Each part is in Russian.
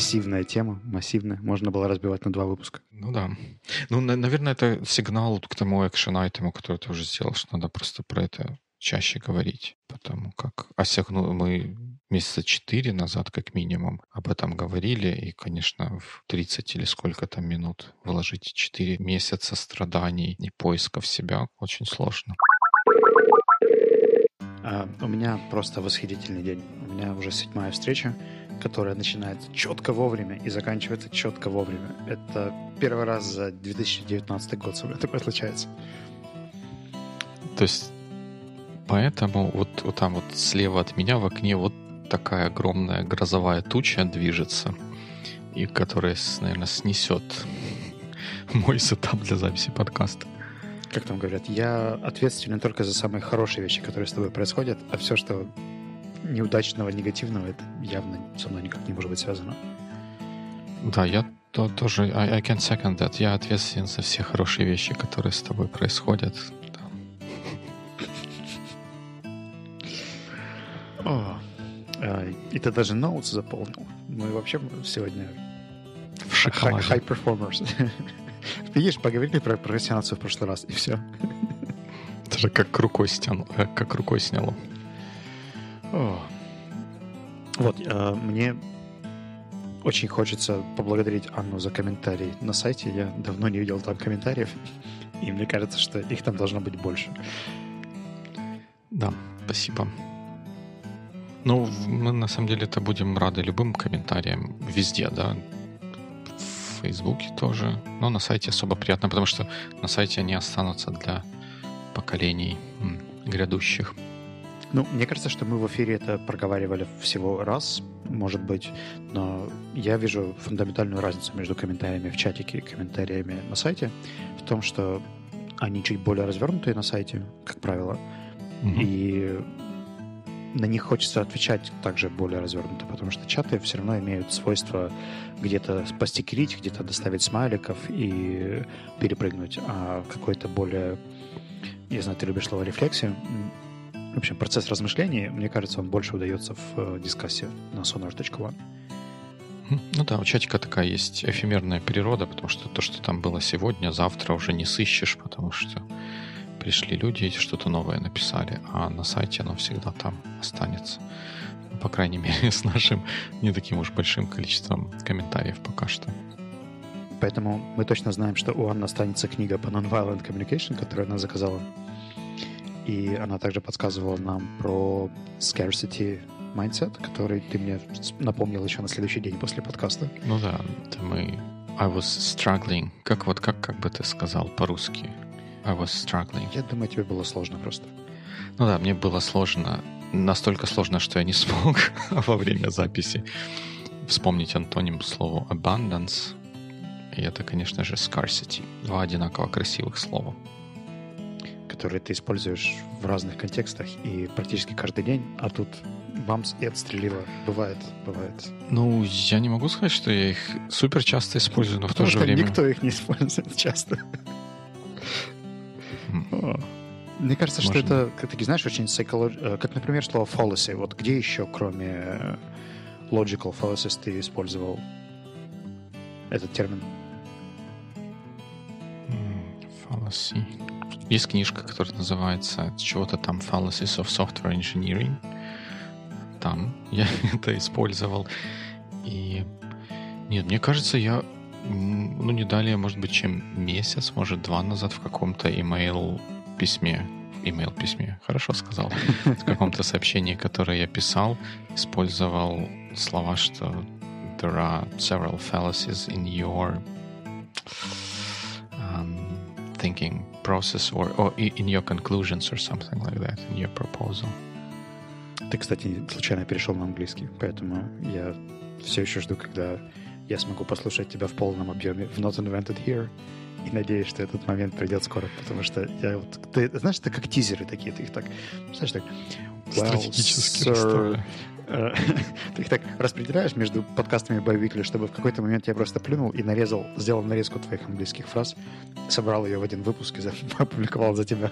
массивная тема, массивная. Можно было разбивать на два выпуска. Ну да. Ну, на- наверное, это сигнал к тому экшен-айтему, который ты уже сделал, что надо просто про это чаще говорить. Потому как осягну мы месяца четыре назад, как минимум, об этом говорили. И, конечно, в 30 или сколько там минут вложить 4 месяца страданий и поисков себя очень сложно. А, у меня просто восхитительный день. У меня уже седьмая встреча, которая начинается четко вовремя и заканчивается четко вовремя. Это первый раз за 2019 год со мной такое случается. То есть поэтому вот, вот там вот слева от меня в окне вот такая огромная грозовая туча движется, и которая, наверное, снесет мой сетап для записи подкаста. Как там говорят, я ответственен только за самые хорошие вещи, которые с тобой происходят, а все, что неудачного, негативного, это явно со мной никак не может быть связано. Да, я то, тоже, I, I can second that. Я ответственен за все хорошие вещи, которые с тобой происходят. О, а, и ты даже ноутс заполнил. Мы вообще сегодня В шоколаде. high performers. Видишь, поговорили про прокрастинацию в прошлый раз, и все. Даже как рукой, стяну, э, как рукой сняло. Вот, э, мне очень хочется поблагодарить Анну за комментарий на сайте. Я давно не видел там комментариев, и мне кажется, что их там должно быть больше. Да, спасибо. Ну, мы на самом деле это будем рады любым комментариям везде, да. В Фейсбуке тоже. Но на сайте особо приятно, потому что на сайте они останутся для поколений грядущих. Ну, мне кажется, что мы в эфире это проговаривали всего раз, может быть, но я вижу фундаментальную разницу между комментариями в чатике и комментариями на сайте в том, что они чуть более развернутые на сайте, как правило, Мгм. и на них хочется отвечать также более развернуто, потому что чаты все равно имеют свойство где-то постикерить, где-то доставить смайликов и перепрыгнуть, а какой-то более, я знаю, ты любишь слово рефлексия, В общем, процесс размышлений, мне кажется, он больше удается в э, дискассе на sonar.one. Мгм. Ну да, у чатика такая есть эфемерная природа, потому что то, что там было сегодня, завтра уже не сыщешь, потому что пришли люди и что-то новое написали, а на сайте оно всегда там останется. Ну, По крайней мере, с нашим не таким уж большим количеством комментариев пока что. Поэтому мы точно знаем, что у Анны останется книга по Nonviolent Communication, которую она заказала. И она также подсказывала нам про scarcity mindset, который ты мне напомнил еще на следующий день после подкаста. Ну да, это мы... I was struggling. Как вот, как, как бы ты сказал по-русски? I was struggling. Я думаю, тебе было сложно просто. Ну да, мне было сложно, настолько сложно, что я не смог во время записи вспомнить антоним слову abundance. И это, конечно же, scarcity. Два одинаково красивых слова. Которые ты используешь в разных контекстах и практически каждый день, а тут бамс и отстрелило. Бывает, бывает. Ну, я не могу сказать, что я их супер часто использую, но в то же время... никто их не использует часто. Мне кажется, что это, как ты знаешь, очень psycholo- э, как, например, слово fallacy. Вот где еще, кроме э, logical fallacies, ты использовал этот термин? Fallacy. Есть книжка, которая называется чего-то там Fallacies of Software Engineering. Там я это использовал. И нет, мне кажется, я ну не далее, может быть, чем месяц, может, два назад в каком-то email письме email письме, хорошо сказал, в каком-то сообщении, которое я писал, использовал слова, что there are several fallacies in your um, thinking process or, or in your conclusions or something like that, in your proposal. Ты, кстати, случайно перешел на английский, поэтому я все еще жду, когда я смогу послушать тебя в полном объеме в Not Invented Here. И надеюсь, что этот момент придет скоро, потому что я вот... Ты знаешь, это как тизеры такие, ты их так... Знаешь, так... well, Стратегически sir, Ты их так распределяешь между подкастами Байвикли, чтобы в какой-то момент я просто плюнул и нарезал, сделал нарезку твоих английских фраз, собрал ее в один выпуск и опубликовал за тебя.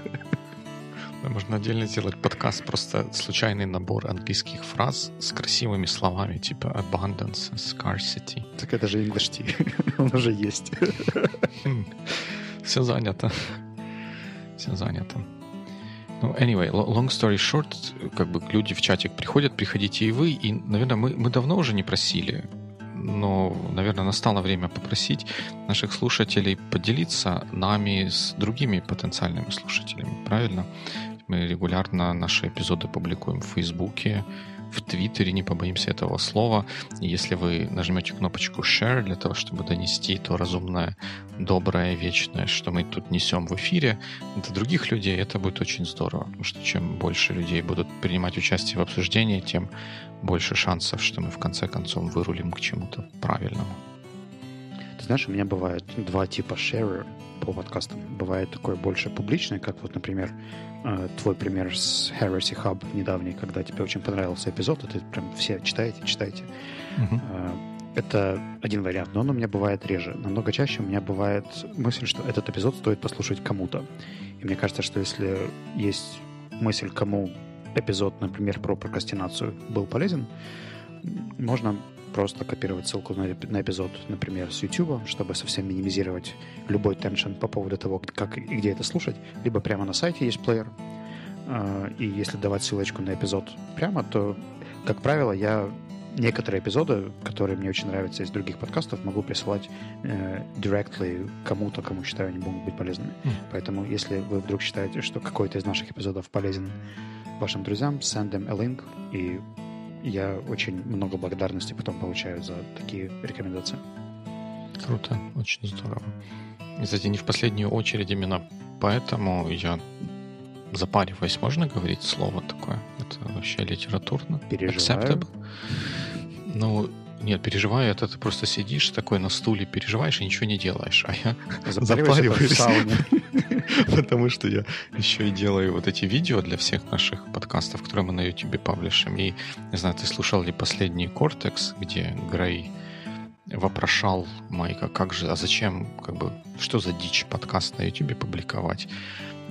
Можно отдельно сделать подкаст, просто случайный набор английских фраз с красивыми словами, типа abundance, scarcity. Так это же English Tea. Он уже есть. Все занято. Все занято. Ну, anyway, long story short, как бы люди в чатик приходят, приходите и вы, и, наверное, мы, мы давно уже не просили но, наверное, настало время попросить наших слушателей поделиться нами с другими потенциальными слушателями, правильно? Мы регулярно наши эпизоды публикуем в Фейсбуке, в Твиттере, не побоимся этого слова. Если вы нажмете кнопочку Share для того, чтобы донести то разумное, доброе, вечное, что мы тут несем в эфире, до других людей, это будет очень здорово. Потому что чем больше людей будут принимать участие в обсуждении, тем больше шансов, что мы в конце концов вырулим к чему-то правильному. Ты знаешь, у меня бывает два типа share по подкастам. Бывает такое больше публичное, как вот, например, э, твой пример с Heresy Hub недавний, когда тебе очень понравился эпизод, и ты прям все читаете, читаете. Uh-huh. Это один вариант, но он у меня бывает реже. Намного чаще у меня бывает мысль, что этот эпизод стоит послушать кому-то. И мне кажется, что если есть мысль, кому эпизод, например, про прокрастинацию был полезен, можно просто копировать ссылку на, на эпизод, например, с YouTube, чтобы совсем минимизировать любой теншн по поводу того, как и где это слушать. Либо прямо на сайте есть плеер. А, и если давать ссылочку на эпизод прямо, то, как правило, я некоторые эпизоды, которые мне очень нравятся из других подкастов, могу присылать э, directly кому-то, кому считаю, они могут быть полезными. Mm. Поэтому, если вы вдруг считаете, что какой-то из наших эпизодов полезен вашим друзьям, send them a link, и я очень много благодарности потом получаю за такие рекомендации. Круто, очень здорово. И, кстати, не в последнюю очередь именно поэтому я запариваюсь, можно говорить слово такое? Это вообще литературно? Переживаю. Acceptable? Ну, нет, переживаю, это ты просто сидишь такой на стуле, переживаешь и ничего не делаешь. А я запариваюсь, потому что я еще и делаю вот эти видео для всех наших подкастов, которые мы на YouTube паблишим. И, не знаю, ты слушал ли последний Кортекс, где Грей вопрошал Майка, как же, а зачем, как бы, что за дичь подкаст на YouTube публиковать?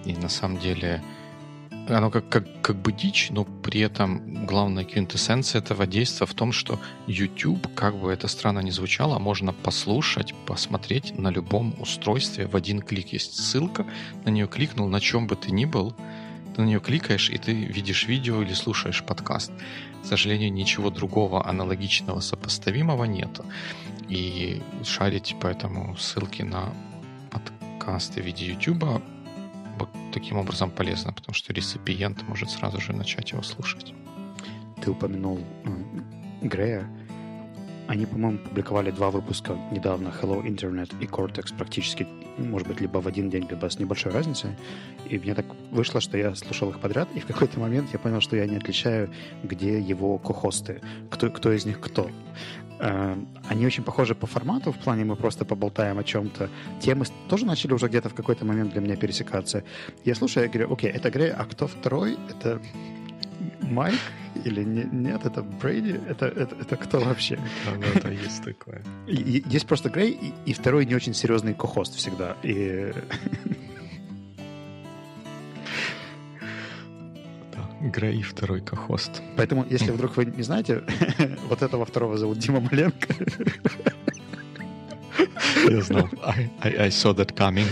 И на самом деле оно как, как, как бы дичь, но при этом главная квинтэссенция этого действия в том, что YouTube, как бы это странно ни звучало, можно послушать, посмотреть на любом устройстве в один клик. Есть ссылка, на нее кликнул, на чем бы ты ни был, ты на нее кликаешь, и ты видишь видео или слушаешь подкаст. К сожалению, ничего другого аналогичного, сопоставимого нету. И шарить поэтому ссылки на подкасты в виде YouTube таким образом полезно, потому что реципиент может сразу же начать его слушать. Ты упомянул э, Грея. Они, по-моему, публиковали два выпуска недавно, Hello Internet и Cortex, практически, может быть, либо в один день, либо с небольшой разницей. И мне так вышло, что я слушал их подряд, и в какой-то момент я понял, что я не отличаю, где его кохосты, кто, кто из них кто. Э, они очень похожи по формату, в плане мы просто поболтаем о чем-то. Темы тоже начали уже где-то в какой-то момент для меня пересекаться. Я слушаю, я говорю, окей, это Грей, а кто второй? Это Майк? Или не, нет, это Брейди? Это, это, это кто вообще? Да, да, да, есть такое. Есть просто Грей и, и второй не очень серьезный кохост всегда. И Грей второй кохост. Поэтому, если вдруг вы не знаете, вот этого второго зовут Дима Маленко. Я знал. I, I, I saw that coming.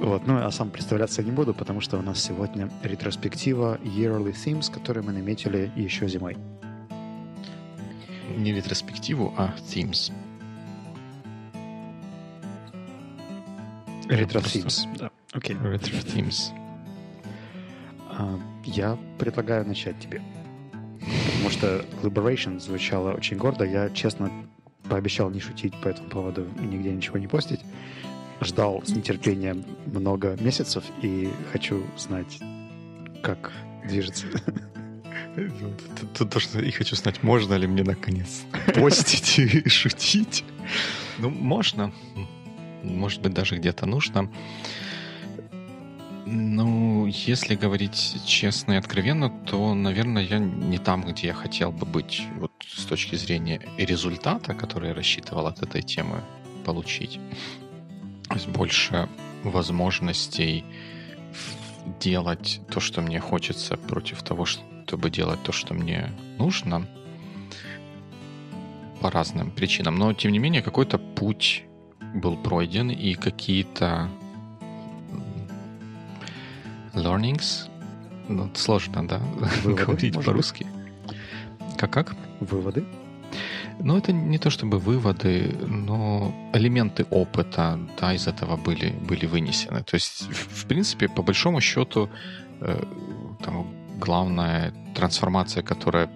Вот, ну а сам представляться не буду, потому что у нас сегодня ретроспектива Yearly Themes, которые мы наметили еще зимой. Не ретроспективу, а Themes. Retro Themes, да. Окей. Okay. Retro Themes. А, я предлагаю начать тебе. Потому что Liberation звучало очень гордо. Я, честно, пообещал не шутить по этому поводу и нигде ничего не постить. Ждал с нетерпением много месяцев и хочу знать, как движется. То, что и хочу знать, можно ли мне наконец постить и шутить. Ну, можно. Может быть, даже где-то нужно. Ну, если говорить честно и откровенно, то, наверное, я не там, где я хотел бы быть вот с точки зрения результата, который я рассчитывал от этой темы получить. То есть больше возможностей делать то, что мне хочется, против того, чтобы делать то, что мне нужно, по разным причинам. Но, тем не менее, какой-то путь был пройден, и какие-то learnings, ну, сложно, да, Выводы, говорить по-русски. Как-как? Выводы? Ну, это не то чтобы выводы, но элементы опыта да, из этого были, были вынесены. То есть, в, принципе, по большому счету, э, там, главная трансформация, которая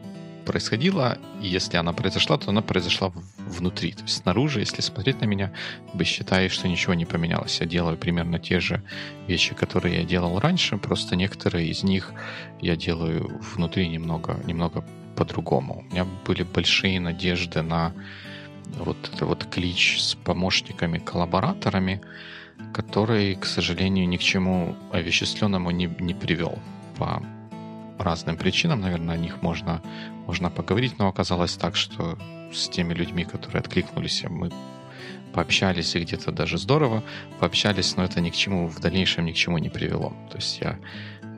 происходила, и если она произошла, то она произошла внутри. То есть снаружи, если смотреть на меня, вы считаете, что ничего не поменялось. Я делаю примерно те же вещи, которые я делал раньше, просто некоторые из них я делаю внутри немного, немного по-другому. У меня были большие надежды на вот это вот клич с помощниками, коллабораторами, который, к сожалению, ни к чему овеществленному не, не привел по разным причинам. Наверное, о них можно, можно поговорить, но оказалось так, что с теми людьми, которые откликнулись, мы пообщались и где-то даже здорово пообщались, но это ни к чему в дальнейшем ни к чему не привело. То есть я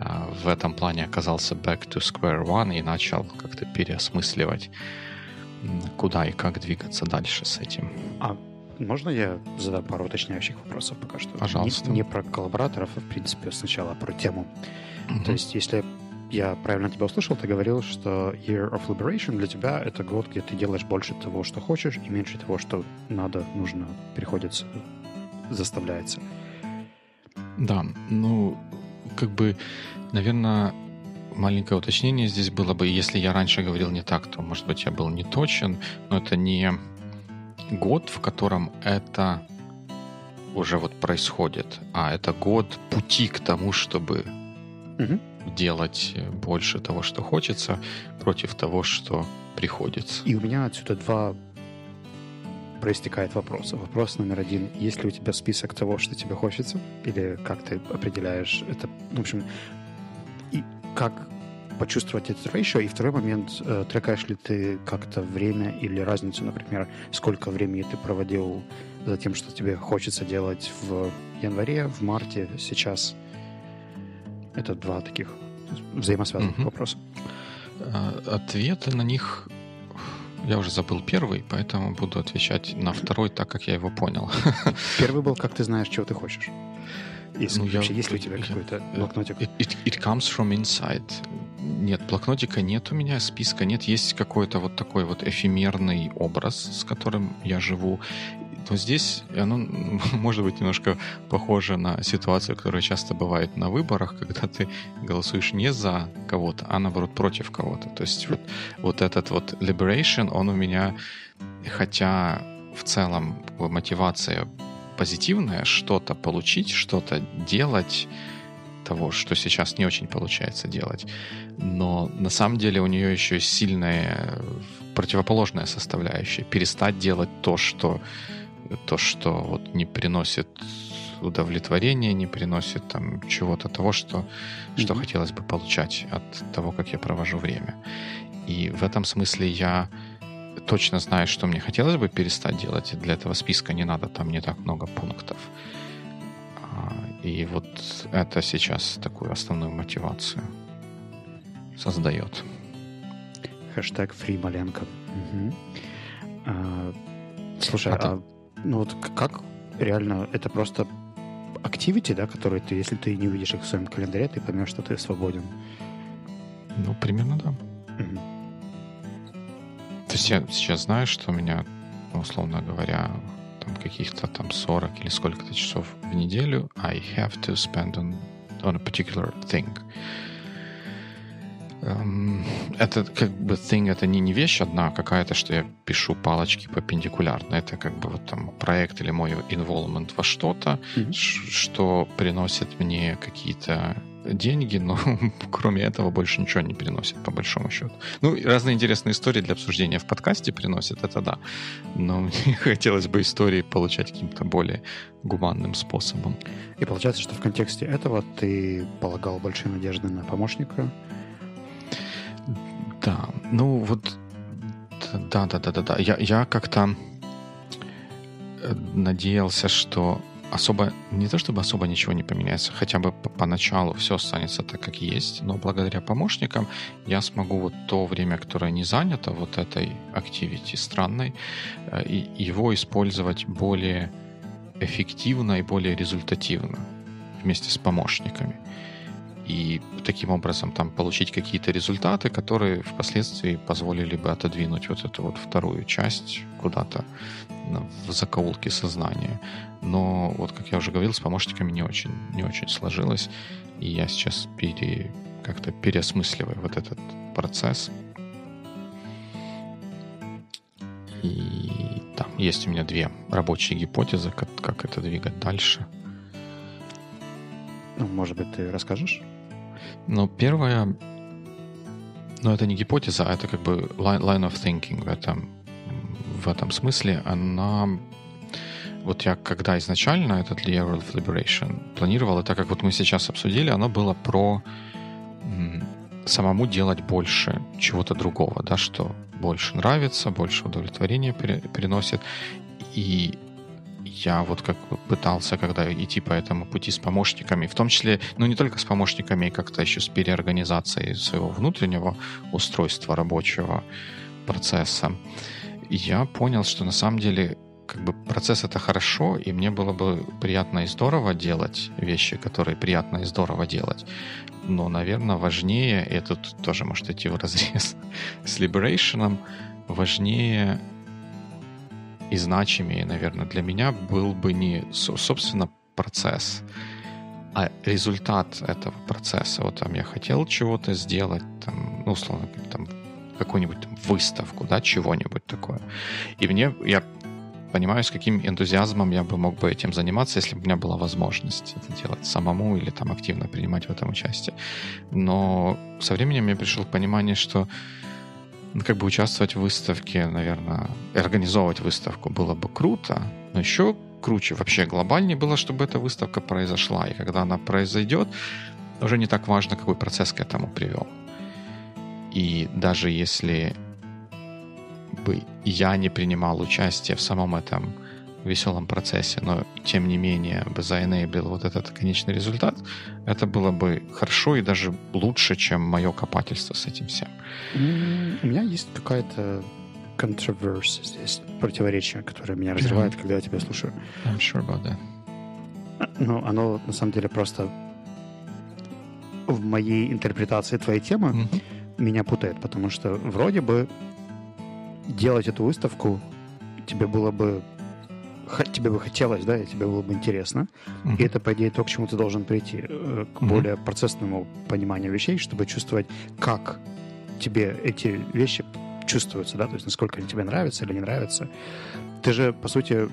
а, в этом плане оказался back to square one и начал как-то переосмысливать, куда и как двигаться дальше с этим. А можно я задам пару уточняющих вопросов пока что? Пожалуйста. Не, не про коллабораторов, а в принципе сначала про тему. Mm-hmm. То есть если я правильно тебя услышал, ты говорил, что Year of Liberation для тебя это год, где ты делаешь больше того, что хочешь, и меньше того, что надо, нужно, приходится, заставляется. Да, ну, как бы, наверное, маленькое уточнение здесь было бы, если я раньше говорил не так, то, может быть, я был не точен, но это не год, в котором это уже вот происходит, а это год пути к тому, чтобы угу делать больше того, что хочется, против того, что приходится. И у меня отсюда два проистекает вопроса. Вопрос номер один. Есть ли у тебя список того, что тебе хочется? Или как ты определяешь это? В общем, и как почувствовать этот ratio? И второй момент, э, трекаешь ли ты как-то время или разницу, например, сколько времени ты проводил за тем, что тебе хочется делать в январе, в марте, сейчас? Это два таких взаимосвязанных угу. вопроса. А, ответы на них я уже забыл первый, поэтому буду отвечать на второй так, как я его понял. Первый был, как ты знаешь, чего ты хочешь. Если, ну, вообще, я, есть ли у тебя какой-то блокнотик? It, it, it comes from inside. Нет, блокнотика нет у меня, списка нет. Есть какой-то вот такой вот эфемерный образ, с которым я живу то здесь оно может быть немножко похоже на ситуацию, которая часто бывает на выборах, когда ты голосуешь не за кого-то, а наоборот против кого-то. То есть вот, вот этот вот liberation, он у меня, хотя в целом мотивация позитивная, что-то получить, что-то делать, того, что сейчас не очень получается делать. Но на самом деле у нее еще сильная противоположная составляющая. Перестать делать то, что то, что вот не приносит удовлетворения, не приносит там чего-то того, что, mm-hmm. что хотелось бы получать от того, как я провожу время. И в этом смысле я точно знаю, что мне хотелось бы перестать делать. Для этого списка не надо там не так много пунктов. И вот это сейчас такую основную мотивацию создает. Хэштег фрималенко. Угу. А, слушай, а, а ну вот как реально это просто activity, да, которые ты, если ты не увидишь их в своем календаре, ты поймешь, что ты свободен. Ну, примерно да. Угу. То есть я сейчас знаю, что у меня, условно говоря, там каких-то там 40 или сколько-то часов в неделю I have to spend on, on a particular thing. Эм, это как бы thing, это не, не вещь одна какая-то, что я пишу палочки перпендикулярно. Это как бы вот там проект или мой involvement во что-то, mm-hmm. что приносит мне какие-то деньги, но кроме этого больше ничего не приносит, по большому счету. Ну, разные интересные истории для обсуждения в подкасте приносит, это да. Но мне хотелось бы истории получать каким-то более гуманным способом. И получается, что в контексте этого ты полагал большие надежды на помощника, да, ну вот, да, да, да, да, да. Я, я как-то э, надеялся, что особо, не то чтобы особо ничего не поменяется, хотя бы поначалу все останется так, как есть, но благодаря помощникам я смогу вот то время, которое не занято вот этой activity странной, э, и его использовать более эффективно и более результативно вместе с помощниками и таким образом там получить какие-то результаты, которые впоследствии позволили бы отодвинуть вот эту вот вторую часть куда-то в закоулке сознания. Но вот, как я уже говорил, с помощниками не очень, не очень сложилось, и я сейчас пере, как-то переосмысливаю вот этот процесс. И там есть у меня две рабочие гипотезы, как, как это двигать дальше. Ну, может быть, ты расскажешь? Ну, первое, ну, это не гипотеза, а это как бы line, of thinking в этом, в этом смысле. Она вот я когда изначально этот Year of Liberation планировал, и так как вот мы сейчас обсудили, оно было про самому делать больше чего-то другого, да, что больше нравится, больше удовлетворения переносит. И я вот как пытался, когда идти по этому пути с помощниками, в том числе, ну не только с помощниками, как-то еще с переорганизацией своего внутреннего устройства рабочего процесса, я понял, что на самом деле как бы процесс это хорошо, и мне было бы приятно и здорово делать вещи, которые приятно и здорово делать. Но, наверное, важнее, и это тоже может идти в разрез с Liberation, важнее и значимее, наверное, для меня был бы не, собственно, процесс, а результат этого процесса. Вот там я хотел чего-то сделать, там, ну, условно, там, какую-нибудь там, выставку, да, чего-нибудь такое. И мне, я понимаю, с каким энтузиазмом я бы мог бы этим заниматься, если бы у меня была возможность это делать самому или там активно принимать в этом участие. Но со временем я пришел к пониманию, что как бы участвовать в выставке, наверное, организовывать выставку было бы круто, но еще круче, вообще глобальнее было, чтобы эта выставка произошла. И когда она произойдет, уже не так важно, какой процесс к этому привел. И даже если бы я не принимал участие в самом этом веселом процессе, но тем не менее бы заэнейблил вот этот конечный результат, это было бы хорошо и даже лучше, чем мое копательство с этим всем. У меня есть какая-то controversy здесь, противоречие, которое меня разрывает, yeah. когда я тебя слушаю. I'm sure about that. Ну, оно на самом деле просто в моей интерпретации твоей темы mm-hmm. меня путает, потому что вроде бы делать эту выставку тебе было бы тебе бы хотелось, да, и тебе было бы интересно. Mm-hmm. И это, по идее, то, к чему ты должен прийти, э, к mm-hmm. более процессному пониманию вещей, чтобы чувствовать, как тебе эти вещи чувствуются, да, то есть насколько они тебе нравятся или не нравятся. Ты же, по сути,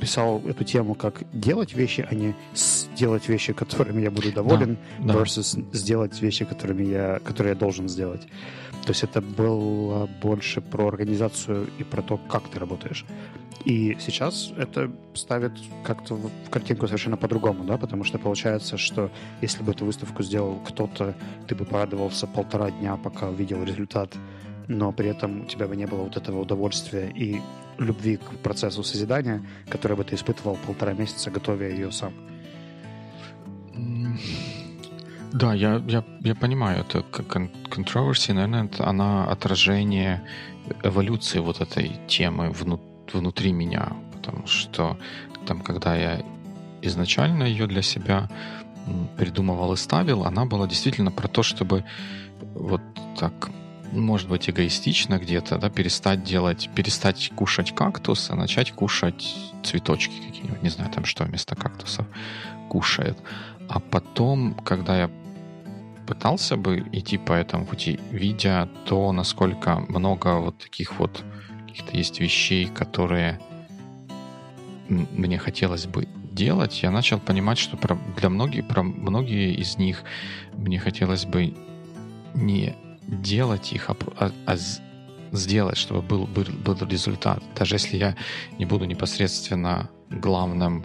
писал эту тему, как делать вещи, а не сделать вещи, которыми я буду доволен, да, versus да. сделать вещи, которыми я, которые я должен сделать. То есть это было больше про организацию и про то, как ты работаешь. И сейчас это ставит как-то в картинку совершенно по-другому, да, потому что получается, что если бы эту выставку сделал кто-то, ты бы порадовался полтора дня, пока увидел результат, но при этом у тебя бы не было вот этого удовольствия и любви к процессу созидания, которое бы ты испытывал полтора месяца, готовя ее сам. Да, я, я, я понимаю, это controversy, наверное, это она отражение эволюции вот этой темы внутри внутри меня, потому что там, когда я изначально ее для себя придумывал и ставил, она была действительно про то, чтобы вот так, может быть, эгоистично где-то, да, перестать делать, перестать кушать кактус, а начать кушать цветочки какие-нибудь, не знаю, там что вместо кактусов кушает. А потом, когда я пытался бы идти по этому пути, видя то, насколько много вот таких вот каких-то есть вещей, которые мне хотелось бы делать, я начал понимать, что про, для многих, про многие из них мне хотелось бы не делать их, а, а, а сделать, чтобы был, был, был результат. Даже если я не буду непосредственно главным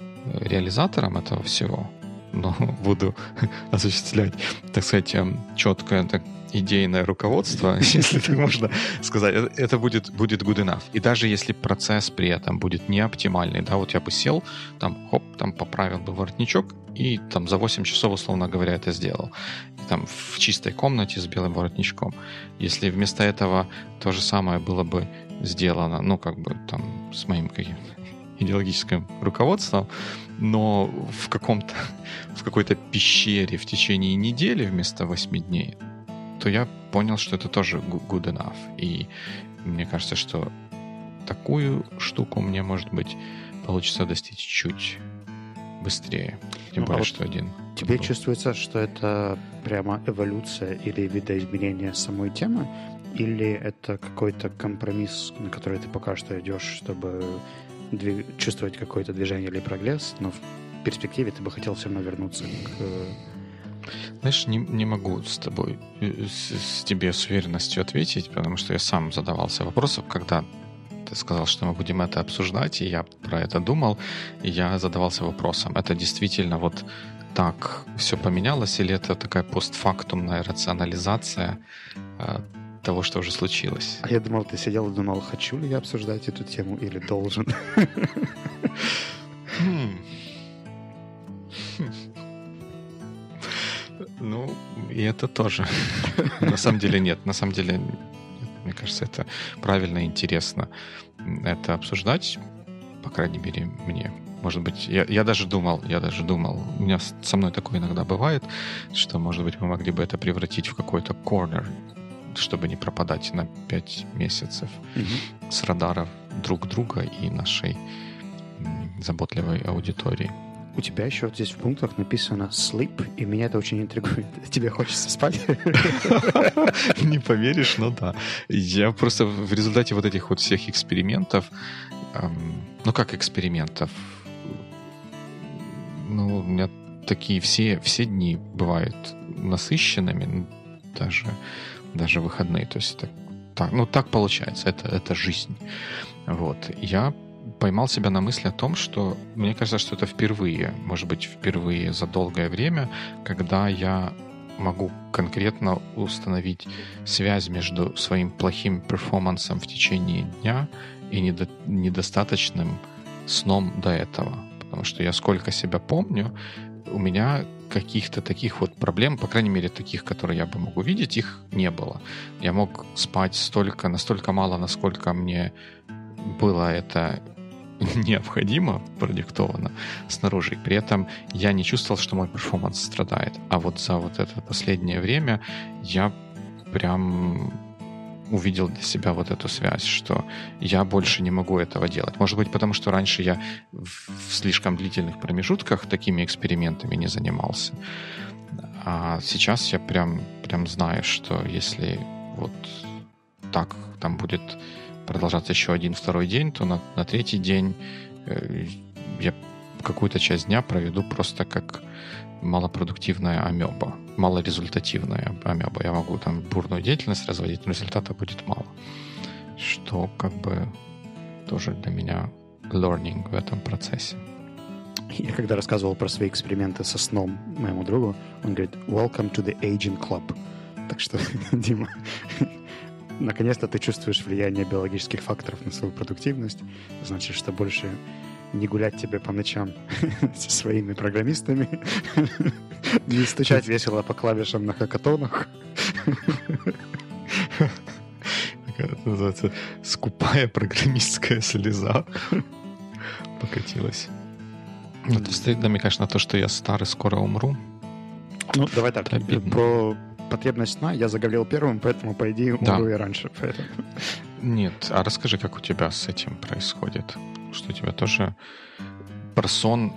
э, реализатором этого всего, но буду осуществлять, так сказать, эм, четкое так, идейное руководство, если так можно сказать, это будет, будет good enough. И даже если процесс при этом будет не оптимальный, да, вот я бы сел, там, хоп, там поправил бы воротничок, и там за 8 часов, условно говоря, это сделал. И, там в чистой комнате с белым воротничком. Если вместо этого то же самое было бы сделано, ну, как бы там с моим каким идеологическим руководством, но в каком-то, в какой-то пещере в течение недели вместо 8 дней, то я понял, что это тоже good enough. И мне кажется, что такую штуку мне, может быть, получится достичь чуть быстрее. Тем ну, более, а вот что один. Тебе был. чувствуется, что это прямо эволюция или видоизменение самой темы? Или это какой-то компромисс, на который ты пока что идешь, чтобы двиг... чувствовать какое-то движение или прогресс, но в перспективе ты бы хотел все равно вернуться к знаешь, не, не могу с тобой, э, с, с тебе с уверенностью ответить, потому что я сам задавался вопросом, когда ты сказал, что мы будем это обсуждать, и я про это думал, и я задавался вопросом, это действительно вот так все поменялось, или это такая постфактумная рационализация э, того, что уже случилось? А я думал, ты сидел и думал, хочу ли я обсуждать эту тему или должен. Ну, и это тоже. На самом деле нет. На самом деле, мне кажется, это правильно и интересно это обсуждать, по крайней мере, мне. Может быть, я, я даже думал, я даже думал, у меня со мной такое иногда бывает, что, может быть, мы могли бы это превратить в какой-то корнер, чтобы не пропадать на пять месяцев mm-hmm. с радаров друг друга и нашей заботливой аудитории. У тебя еще вот здесь в пунктах написано sleep, и меня это очень интригует. Тебе хочется спать? Не поверишь, но да. Я просто в результате вот этих вот всех экспериментов, ну как экспериментов, ну у меня такие все, все дни бывают насыщенными, даже, даже выходные. То есть это так, ну так получается, это, это жизнь. Вот. Я поймал себя на мысли о том, что мне кажется, что это впервые, может быть, впервые за долгое время, когда я могу конкретно установить связь между своим плохим перформансом в течение дня и недо, недостаточным сном до этого. Потому что я сколько себя помню, у меня каких-то таких вот проблем, по крайней мере, таких, которые я бы мог увидеть, их не было. Я мог спать столько, настолько мало, насколько мне было это необходимо, продиктовано снаружи. при этом я не чувствовал, что мой перформанс страдает. А вот за вот это последнее время я прям увидел для себя вот эту связь, что я больше не могу этого делать. Может быть, потому что раньше я в слишком длительных промежутках такими экспериментами не занимался. А сейчас я прям, прям знаю, что если вот так там будет продолжаться еще один второй день, то на, на третий день э, я какую-то часть дня проведу просто как малопродуктивная амеба, малорезультативная амеба. Я могу там бурную деятельность разводить, но результата будет мало. Что как бы тоже для меня learning в этом процессе. Я когда рассказывал про свои эксперименты со сном моему другу, он говорит, welcome to the aging club. Так что, Дима, наконец-то ты чувствуешь влияние биологических факторов на свою продуктивность. Значит, что больше не гулять тебе по ночам со своими программистами, не стучать весело по клавишам на хакатонах. Это называется скупая программистская слеза покатилась. То есть ты намекаешь на то, что я старый, скоро умру? Ну, давай так. Про потребность сна я заговорил первым, поэтому, по идее, умру да. я раньше. Поэтому. Нет, а расскажи, как у тебя с этим происходит? Что у тебя тоже про сон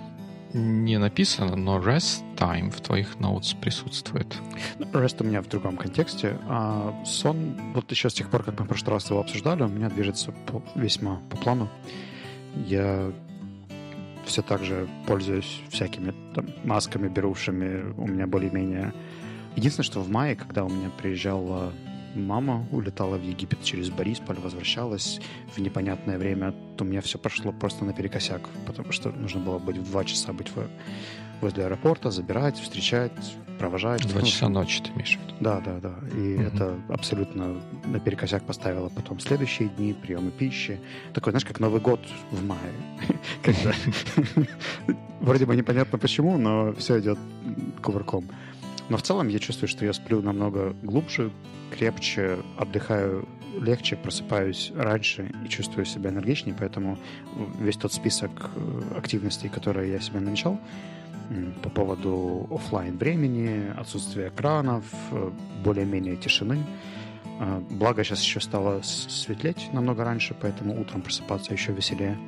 не написано, но rest time в твоих notes присутствует. Ну, rest у меня в другом контексте. А сон, вот еще с тех пор, как мы в прошлый раз его обсуждали, у меня движется по, весьма по плану. Я все так же пользуюсь всякими там, масками, берушами. У меня более-менее Единственное, что в мае, когда у меня приезжала мама улетала в Египет через Борисполь, возвращалась в непонятное время, то у меня все пошло просто наперекосяк, потому что нужно было быть в два часа быть в, возле аэропорта, забирать, встречать, провожать. Два Ну, часа ночи ты имеешь в виду? Да, да, да. И Мгм. это абсолютно наперекосяк поставило потом следующие дни, приемы пищи. Такой, знаешь, как Новый год в мае. Когда вроде бы непонятно почему, но все идет кувырком. Но в целом я чувствую, что я сплю намного глубже, крепче, отдыхаю легче, просыпаюсь раньше и чувствую себя энергичнее, поэтому весь тот список э, активностей, которые я себе намечал, по поводу оффлайн времени, отсутствия экранов, э, более-менее тишины. А, Благо сейчас еще стало светлеть намного раньше, поэтому утром просыпаться еще веселее.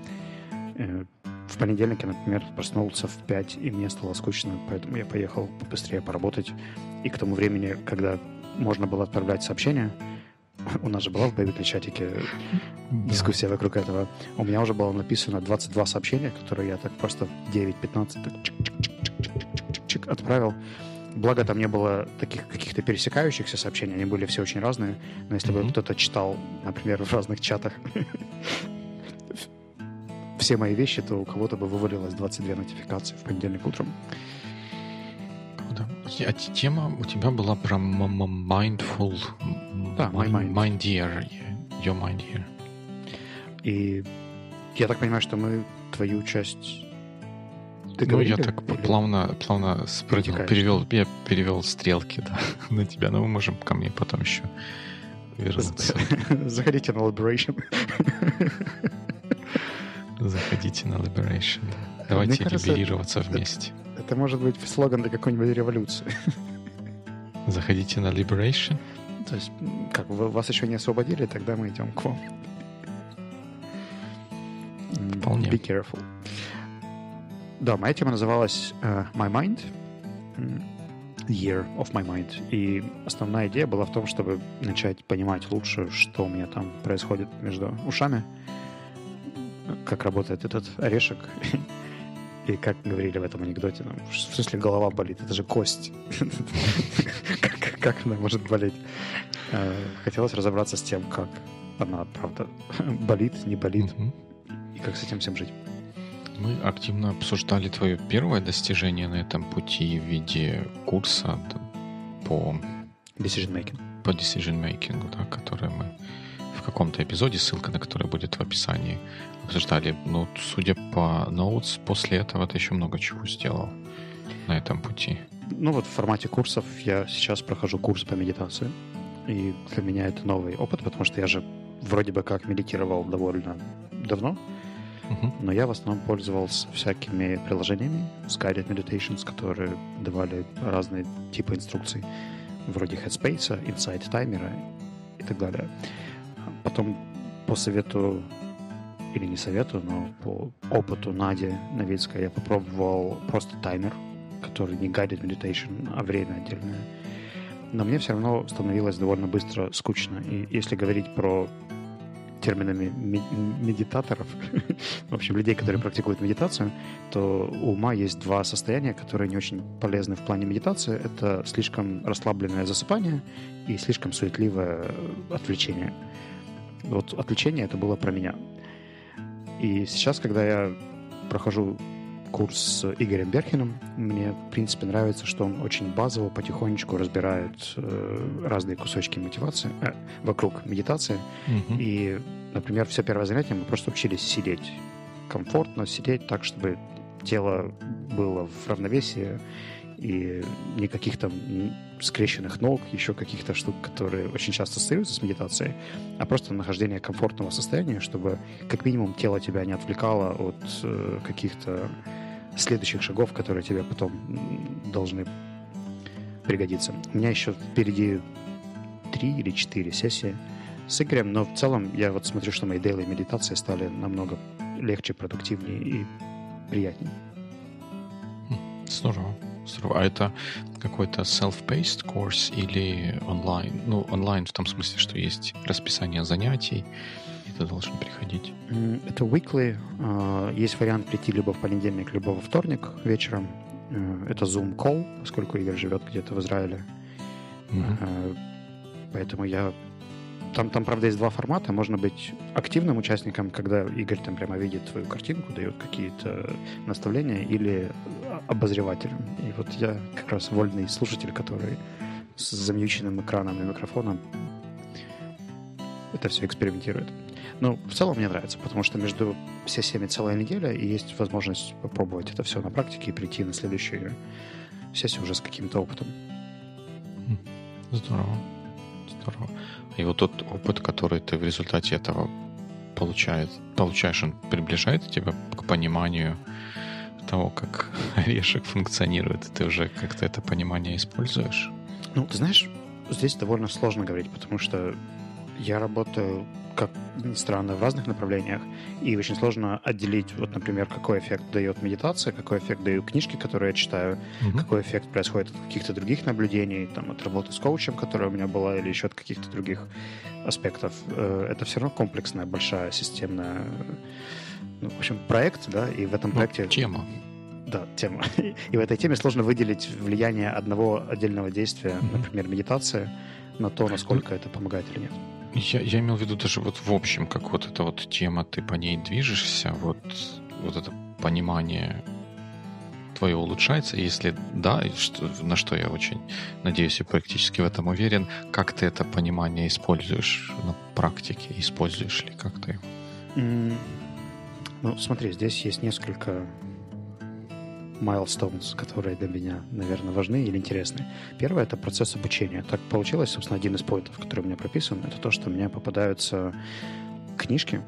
В понедельник я, например, проснулся в 5, и мне стало скучно, поэтому я поехал побыстрее поработать. И к тому времени, когда можно было отправлять сообщения, у нас же была в боевике чатике дискуссия вокруг этого. У меня уже было написано 22 сообщения, которые я так просто в 9-15 так чик-чик-чик-чик-чик отправил. Благо там не было таких каких-то пересекающихся сообщений, они были все очень разные. Но если бы кто-то читал, например, в разных чатах все мои вещи, то у кого-то бы вывалилось 22 нотификации в понедельник утром. А тема у тебя была про mindful... Да, my mind. Mindier. Your mind here. И я так понимаю, что мы твою часть Ну, договорили? я так Или- плавно, плавно спрыгнул, перевел, я перевел стрелки да, на тебя, но мы можем ко мне потом еще вернуться. Заходите на Liberation. Заходите на Liberation. Давайте Мне кажется, либерироваться вместе. Это может быть слоган для какой-нибудь революции. Заходите на Liberation. То есть, как вы вас еще не освободили, тогда мы идем к вам. Вполне. Be careful. Да, моя тема называлась э, My Mind. Year of My Mind. И основная идея была в том, чтобы начать понимать лучше, что у меня там происходит между ушами, как работает этот орешек, и как говорили в этом анекдоте, ну, в смысле голова болит, это же кость. Как- она может болеть? Э, Хотелось разобраться с тем, как она, правда, болит, не болит, и как с этим всем жить. Мы активно обсуждали твое первое достижение на этом пути в виде курса по, Decision making. по decision making, да, который мы каком-то эпизоде, ссылка на который будет в описании, обсуждали. Ну, судя по notes, после этого ты еще много чего сделал на этом пути. Ну вот в формате курсов я сейчас прохожу курс по медитации. И для меня это новый опыт, потому что я же вроде бы как медитировал довольно давно, Мгм. но я в основном пользовался всякими приложениями с Guided Meditations, которые давали разные типы инструкций, вроде Headspace, Insight Timer и так далее. Потом по совету, или не совету, но по опыту Нади Новицкой я попробовал просто таймер, который не Guided Meditation, а время отдельное. Но мне все равно становилось довольно быстро скучно. И если говорить про терминами ме- медитаторов, в общем, людей, которые практикуют медитацию, то у ума есть два состояния, которые не очень полезны в плане медитации. Это слишком расслабленное засыпание и слишком суетливое отвлечение. Вот отвлечение это было про меня. И сейчас, когда я прохожу курс с Игорем Берхиным, мне, в принципе, нравится, что он очень базово, потихонечку разбирает э, разные кусочки мотивации э, вокруг медитации. Мгм. И, например, все первое занятие мы просто учились сидеть. Комфортно сидеть так, чтобы тело было в равновесии и никаких там скрещенных ног, еще каких-то штук, которые очень часто ассоциируются с медитацией, а просто нахождение комфортного состояния, чтобы как минимум тело тебя не отвлекало от э, каких-то следующих шагов, которые тебе потом должны пригодиться. У меня еще впереди три или четыре сессии с Игорем, но в целом я вот смотрю, что мои daily медитации стали намного легче, продуктивнее и приятнее. Здорово. А это какой-то self-paced курс или онлайн? Ну, онлайн в том смысле, что есть расписание занятий, и ты должен приходить. Это weekly. а, Есть вариант прийти либо в понедельник, либо во вторник вечером. Э, Это Zoom call, поскольку Игорь живет где-то в Израиле. Э, Поэтому я там, там, правда, есть два формата. Можно быть активным участником, когда Игорь там прямо видит твою картинку, дает какие-то наставления, или обозревателем. И вот я как раз вольный слушатель, который с замьюченным экраном и микрофоном это все экспериментирует. Ну, в целом мне нравится, потому что между сессиями целая неделя, и есть возможность попробовать это все на практике и прийти на следующую сессию уже с каким-то опытом. Здорово. Здорово. И вот тот опыт, который ты в результате этого получает, получаешь, он приближает тебя к пониманию того, как орешек функционирует, и ты уже как-то это понимание используешь? Ну, ты знаешь, здесь довольно сложно говорить, потому что я работаю как ни странно, в разных направлениях, и очень сложно отделить, вот, например, какой эффект дает медитация, какой эффект дают книжки, которые я читаю, mm-hmm. какой эффект происходит от каких-то других наблюдений, там, от работы с коучем, которая у меня была, или еще от каких-то других аспектов. Э, это все равно комплексная, большая, системная, ну, в общем, проект, да, и в этом ну, проекте... Тема. Да, тема. И в этой теме сложно выделить влияние одного отдельного действия, mm-hmm. например, медитация, на то, насколько это помогает или нет. Я, я имел в виду даже вот в общем, как вот эта вот тема, ты по ней движешься, вот, вот это понимание твое улучшается? Если да, что, на что я очень надеюсь и практически в этом уверен, как ты это понимание используешь на практике? Используешь ли как-то его? Mm, ну, смотри, здесь есть несколько milestones, которые для меня, наверное, важны или интересны. Первое — это процесс обучения. Так получилось, собственно, один из поинтов, который у меня прописан, это то, что у меня попадаются книжки,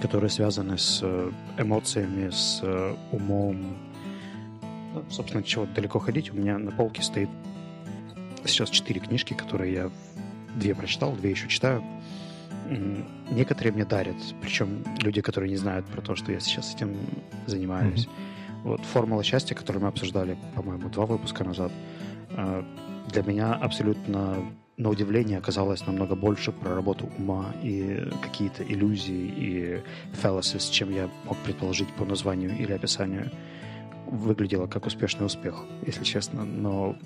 которые связаны с э, эмоциями, с э, умом. Ну, собственно, чего далеко ходить. У меня на полке стоит сейчас четыре книжки, которые я две прочитал, две еще читаю. Некоторые мне дарят, причем люди, которые не знают про то, что я сейчас этим занимаюсь. Mm-hmm. Вот формула счастья, которую мы обсуждали, по-моему, два выпуска назад, э, для меня абсолютно на удивление оказалось намного больше про работу ума и какие-то иллюзии и fallacies, чем я мог предположить по названию или описанию. Выглядело как успешный успех, если честно, но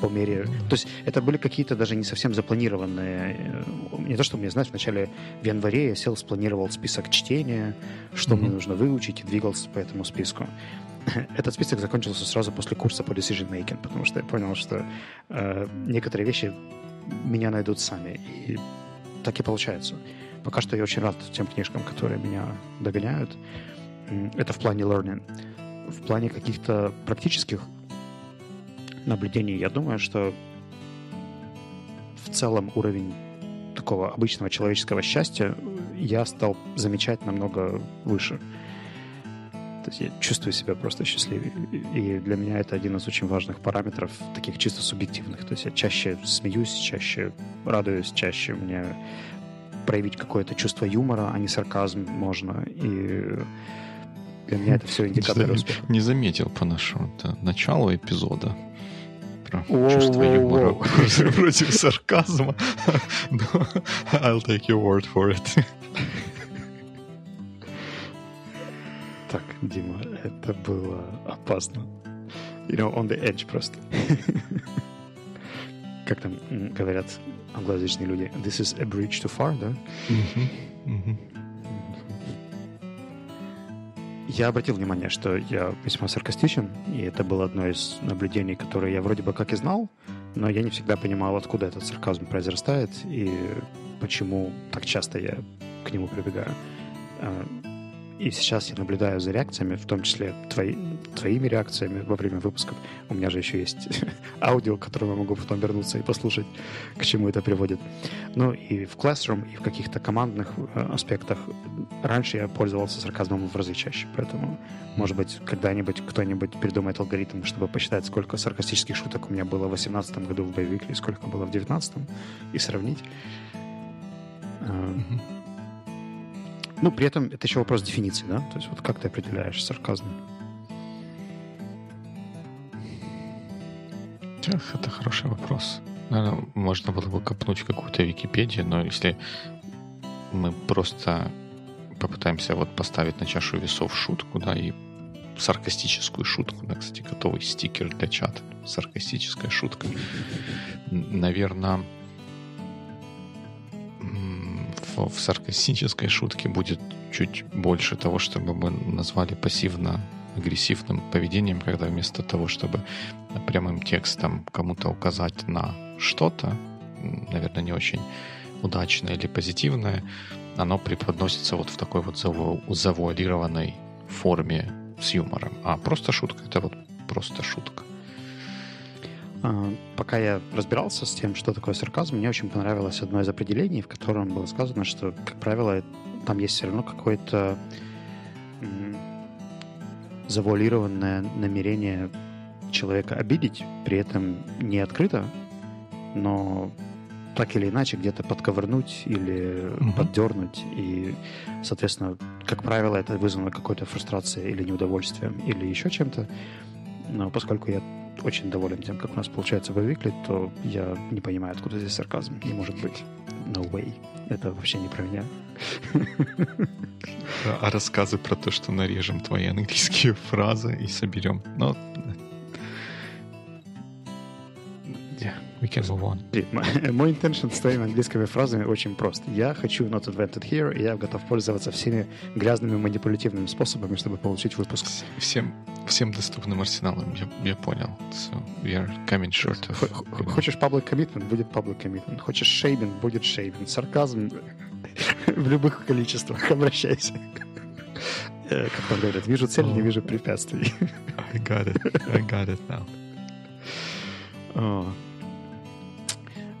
по мере... То есть это были какие-то даже не совсем запланированные... Э, не то, что мне, знаешь, в начале в январе я сел, спланировал список чтения, что mm-hmm. мне нужно выучить, и двигался по этому списку. этот список закончился сразу после курса по decision making, потому что я понял, что э, некоторые вещи меня найдут сами. И так и получается. Пока что я очень рад тем книжкам, которые меня догоняют. Это в плане learning. В плане каких-то практических наблюдений, я думаю, что в целом уровень такого обычного человеческого счастья я стал замечать намного выше. То есть я чувствую себя просто счастливее. И для меня это один из очень важных параметров, таких чисто субъективных. То есть я чаще смеюсь, чаще радуюсь, чаще мне проявить какое-то чувство юмора, а не сарказм можно. И для меня это все индикаторы успеха. Не заметил по нашему началу эпизода про чувство юмора против сарказма. I'll take your word for it. Так, Дима, это было опасно. You know, on the edge просто. как там говорят англоязычные люди? This is a bridge too far, да? Я обратил внимание, что я весьма саркастичен, и это было одно из наблюдений, которые я вроде бы как и знал, но я не всегда понимал, откуда этот сарказм произрастает и почему так часто я к нему прибегаю. И сейчас я наблюдаю за реакциями, в том числе твои, твоими реакциями во время выпусков. У меня же еще есть аудио, к которому я могу потом вернуться и послушать, к чему это приводит. Ну и в Classroom, и в каких-то командных э, аспектах раньше я пользовался сарказмом в разы чаще. Поэтому, может быть, когда-нибудь кто-нибудь придумает алгоритм, чтобы посчитать, сколько саркастических шуток у меня было в 2018 году в боевике и сколько было в 2019, и сравнить. Mm-hmm. Ну, при этом это еще вопрос дефиниции, да? То есть вот как ты определяешь сарказм? Это хороший вопрос. Наверное, можно было бы копнуть какую-то Википедию, но если мы просто попытаемся вот поставить на чашу весов шутку, да, и саркастическую шутку, да, кстати, готовый стикер для чата, саркастическая шутка. Наверное, в, в саркастической шутке будет чуть больше того, чтобы мы назвали пассивно-агрессивным поведением, когда вместо того, чтобы прямым текстом кому-то указать на что-то, наверное, не очень удачное или позитивное, оно преподносится вот в такой вот завуалированной форме с юмором. А просто шутка — это вот просто шутка. А, пока я разбирался с тем, что такое сарказм, мне очень понравилось одно из определений, в котором было сказано, что, как правило, там есть все равно какое-то завуалированное намерение человека обидеть, при этом не открыто, но так или иначе где-то подковырнуть или угу. поддернуть. И, соответственно, как правило, это вызвано какой-то фрустрацией или неудовольствием или еще чем-то. Но поскольку я очень доволен тем, как у нас получается вывикли, то я не понимаю, откуда здесь сарказм. Не может быть. No way. Это вообще не про меня. А рассказы про то, что нарежем твои английские фразы и соберем. Но We can move on. Мой intention с твоими английскими фразами очень прост. Я хочу not invented here, и я готов пользоваться всеми грязными манипулятивными способами, чтобы получить выпуск. Всем, всем доступным арсеналом, я, я понял. So we are coming short of... Хочешь public commitment, будет public commitment. Хочешь шейбинг, будет шейбинг. Сарказм в любых количествах. Обращайся. Как там говорят, вижу цель, не вижу препятствий. I got it. I got it now.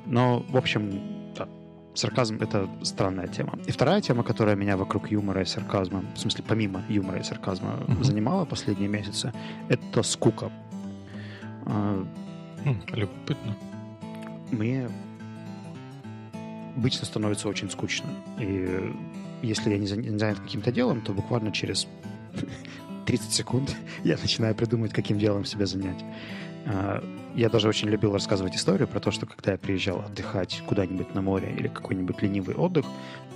Но, в общем, да, сарказм — это странная тема. И вторая тема, которая меня вокруг юмора и сарказма, в смысле, помимо юмора и сарказма, mm-hmm. занимала последние месяцы, это скука. Mm, любопытно. Мне обычно становится очень скучно. И если я не занят каким-то делом, то буквально через 30 секунд я начинаю придумывать, каким делом себя занять. Я даже очень любил рассказывать историю про то, что когда я приезжал отдыхать куда-нибудь на море или какой-нибудь ленивый отдых,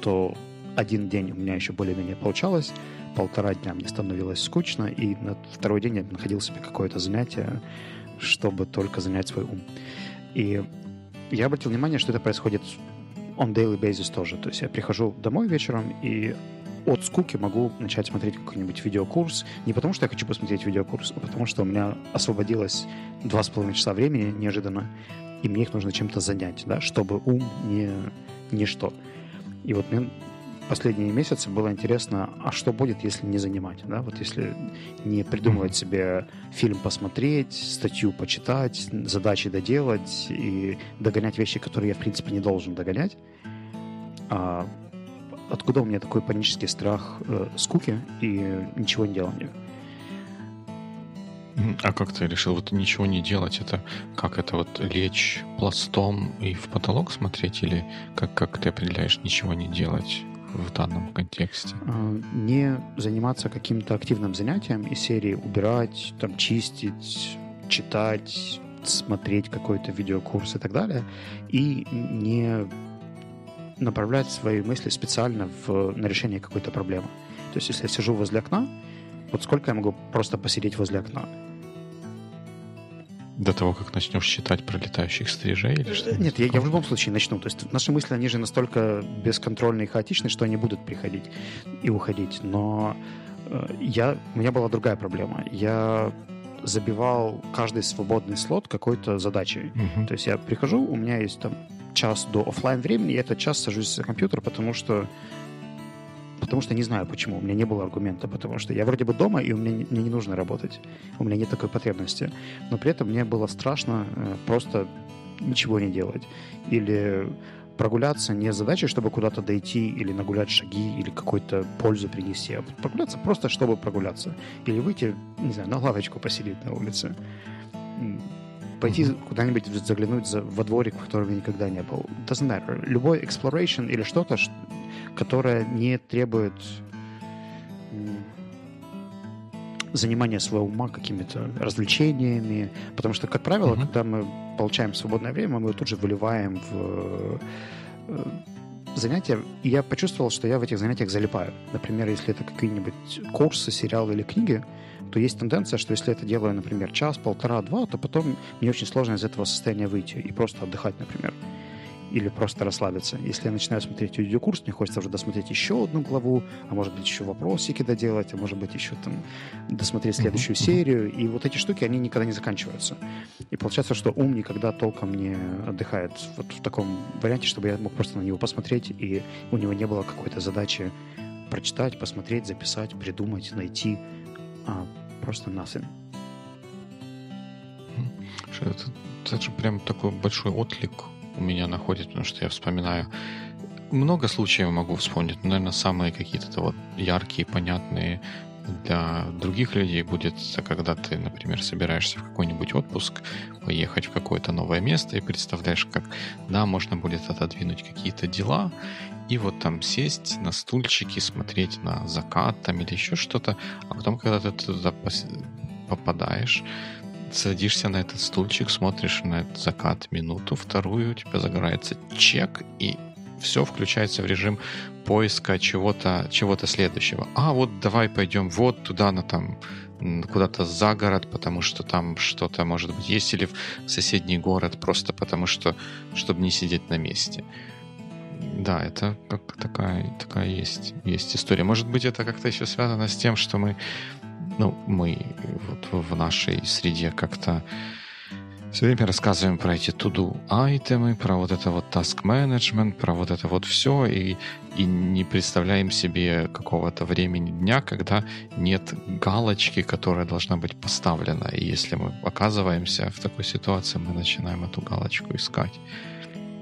то один день у меня еще более-менее получалось, полтора дня мне становилось скучно, и на второй день я находил себе какое-то занятие, чтобы только занять свой ум. И я обратил внимание, что это происходит on daily basis тоже. То есть я прихожу домой вечером, и от скуки могу начать смотреть какой-нибудь видеокурс. Не потому, что я хочу посмотреть видеокурс, а потому, что у меня освободилось два с половиной часа времени неожиданно, и мне их нужно чем-то занять, да, чтобы ум не ничто. И вот мне последние месяцы было интересно, а что будет, если не занимать, да, вот если не придумывать себе фильм посмотреть, статью почитать, задачи доделать и догонять вещи, которые я, в принципе, не должен догонять, а откуда у меня такой панический страх э, скуки и ничего не делания. А как ты решил вот ничего не делать? Это как это вот лечь пластом и в потолок смотреть или как как ты определяешь ничего не делать в данном контексте? А, не заниматься каким-то активным занятием из серии убирать, там чистить, читать, смотреть какой-то видеокурс и так далее, и не направлять свои мысли специально в, на решение какой-то проблемы. То есть, если я сижу возле окна, вот сколько я могу просто посидеть возле окна? До того, как начнешь считать про летающих стрижей или что? Нет, я, я в любом случае начну. То есть наши мысли, они же настолько бесконтрольные и хаотичны, что они будут приходить и уходить. Но э, я, у меня была другая проблема. Я забивал каждый свободный слот какой-то задачей. Uh-huh. То есть я прихожу, у меня есть там час до офлайн времени, и этот час сажусь за компьютер, потому что потому что не знаю почему. У меня не было аргумента, потому что я вроде бы дома, и у меня не, мне не нужно работать. У меня нет такой потребности. Но при этом мне было страшно э, просто ничего не делать. Или прогуляться не с чтобы куда-то дойти, или нагулять шаги, или какую-то пользу принести, а прогуляться просто, чтобы прогуляться. Или выйти, не знаю, на лавочку посидеть на улице пойти mm-hmm. куда-нибудь заглянуть за, во дворик, в котором я никогда не был. Doesn't matter. Любой exploration или что-то, которое не требует занимания своего ума какими-то развлечениями. Потому что, как правило, mm-hmm. когда мы получаем свободное время, мы его тут же выливаем в э, занятия, и я почувствовал, что я в этих занятиях залипаю. Например, если это какие-нибудь курсы, сериалы или книги, то есть тенденция, что если это делаю, например, час, полтора, два, то потом мне очень сложно из этого состояния выйти и просто отдыхать, например. или просто расслабиться. Если я начинаю смотреть аудиокурс, мне хочется уже досмотреть еще одну главу, а может быть еще вопросики доделать, а может быть еще там досмотреть следующую серию. И вот эти штуки, они никогда не заканчиваются. И получается, что ум никогда толком не отдыхает вот в таком варианте, чтобы я мог просто на него посмотреть, и у него не было какой-то задачи прочитать, посмотреть, записать, придумать, найти. А просто nothing. Это, это же прям такой большой отклик у меня находит, потому что я вспоминаю много случаев могу вспомнить, но, наверное, самые какие-то вот яркие, понятные для других людей будет, когда ты, например, собираешься в какой-нибудь отпуск, поехать в какое-то новое место и представляешь, как, да, можно будет отодвинуть какие-то дела и вот там сесть на стульчике, смотреть на закат там или еще что-то, а потом, когда ты туда попадаешь, садишься на этот стульчик, смотришь на этот закат минуту, вторую, у тебя загорается чек, и все включается в режим поиска чего-то чего следующего. А вот давай пойдем вот туда, на там куда-то за город, потому что там что-то, может быть, есть, или в соседний город, просто потому что, чтобы не сидеть на месте. Да, это как такая, такая есть, есть история. Может быть, это как-то еще связано с тем, что мы ну, мы вот в нашей среде как-то все время рассказываем про эти to-do айтемы, про вот это вот task management, про вот это вот все, и, и не представляем себе какого-то времени дня, когда нет галочки, которая должна быть поставлена. И если мы оказываемся в такой ситуации, мы начинаем эту галочку искать.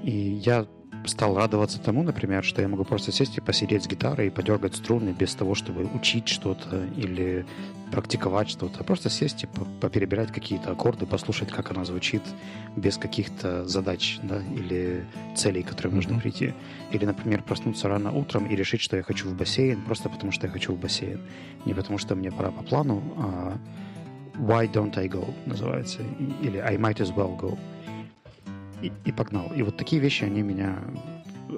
И я стал радоваться тому, например, что я могу просто сесть и посидеть с гитарой и подергать струны без того, чтобы учить что-то или практиковать что-то, а просто сесть и поперебирать какие-то аккорды, послушать, как она звучит, без каких-то задач да, или целей, к которым mm-hmm. нужно прийти. Или, например, проснуться рано утром и решить, что я хочу в бассейн, просто потому что я хочу в бассейн. Не потому что мне пора по плану, а Why don't I go называется, или I might as well go и, и погнал. И вот такие вещи, они меня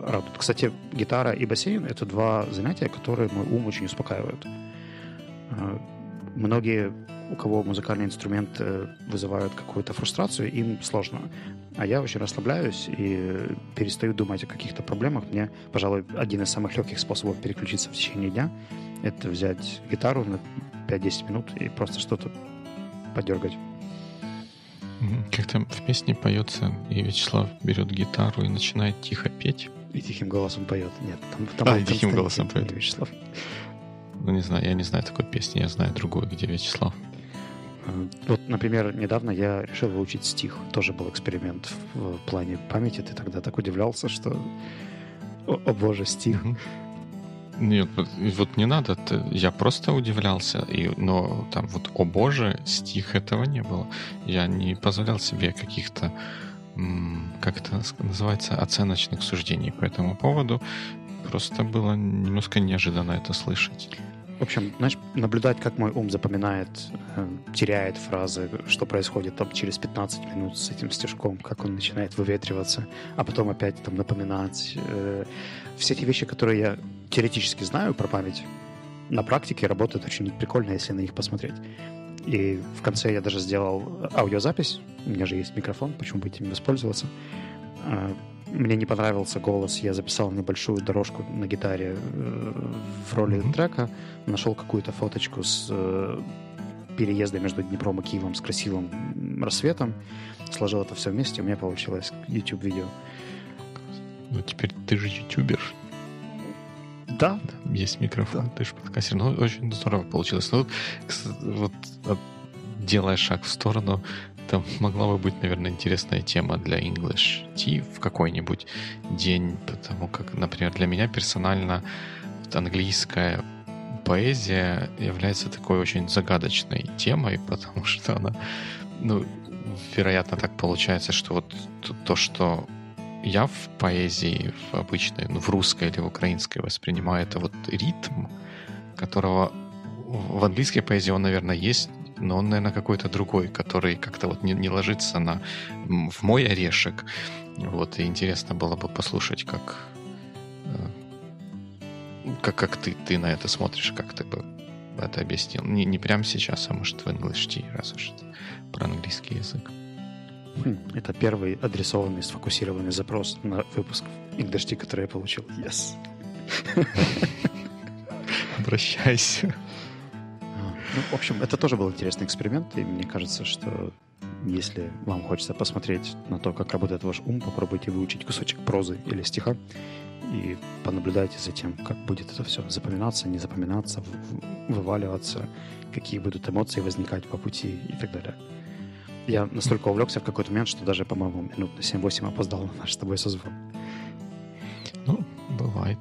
радуют. Кстати, гитара и бассейн — это два занятия, которые мой ум очень успокаивают. А, многие, у кого музыкальный инструмент э, вызывают какую-то фрустрацию, им сложно. А я очень расслабляюсь и перестаю думать о каких-то проблемах. Мне, пожалуй, один из самых легких способов переключиться в течение дня — это взять гитару на 5-10 минут и просто что-то подергать. Как там в песне поется, и Вячеслав берет гитару и начинает тихо петь. И тихим голосом поет. Нет, там, там а, и тихим голосом поет. Вячеслав. Ну, не знаю, я не знаю такой песни, я знаю другую, где Вячеслав. А, вот, например, недавно я решил выучить стих. Тоже был эксперимент в, плане памяти. Ты тогда так удивлялся, что... О, о боже, стих. Угу. Нет, вот не надо, я просто удивлялся, и, но там вот «О боже» стих этого не было. Я не позволял себе каких-то, как это называется, оценочных суждений по этому поводу. Просто было немножко неожиданно это слышать. В общем, знаешь, наблюдать, как мой ум запоминает, э, теряет фразы, что происходит там через 15 минут с этим стежком, как он начинает выветриваться, а потом опять там напоминать. Э, все эти вещи, которые я теоретически знаю про память, на практике работают очень прикольно, если на них посмотреть. И в конце я даже сделал аудиозапись. У меня же есть микрофон, почему бы этим воспользоваться. Э, мне не понравился голос, я записал небольшую дорожку на гитаре э, в роли mm-hmm. трека, нашел какую-то фоточку с э, переезда между Днепром и Киевом с красивым рассветом, сложил это все вместе, у меня получилось YouTube-видео. Ну, теперь ты же ютубер. Да. Есть микрофон, да. ты же подкастер. Ну, очень здорово получилось. Ну, вот делая шаг в сторону, это могла бы быть, наверное, интересная тема для English Tea в какой-нибудь день, потому как, например, для меня персонально английская поэзия является такой очень загадочной темой, потому что она, ну, вероятно, так получается, что вот то, что я в поэзии, в обычной, ну, в русской или в украинской воспринимаю, это вот ритм, которого в английской поэзии он, наверное, есть, но он, наверное, какой-то другой, который как-то вот не, не ложится на, в мой орешек. Вот, и интересно было бы послушать, как, э, как, как ты, ты на это смотришь, как ты бы это объяснил. Не, не прямо сейчас, а может в English Tea, раз уж про английский язык. Хм, это первый адресованный, сфокусированный запрос на выпуск English, который я получил. Yes. Обращайся. Ну, в общем, это тоже был интересный эксперимент, и мне кажется, что если вам хочется посмотреть на то, как работает ваш ум, попробуйте выучить кусочек прозы или стиха и понаблюдайте за тем, как будет это все запоминаться, не запоминаться, вываливаться, какие будут эмоции возникать по пути и так далее. Я настолько увлекся в какой-то момент, что даже, по-моему, минут на 7-8 опоздал на наш с тобой созвон. Ну, бывает.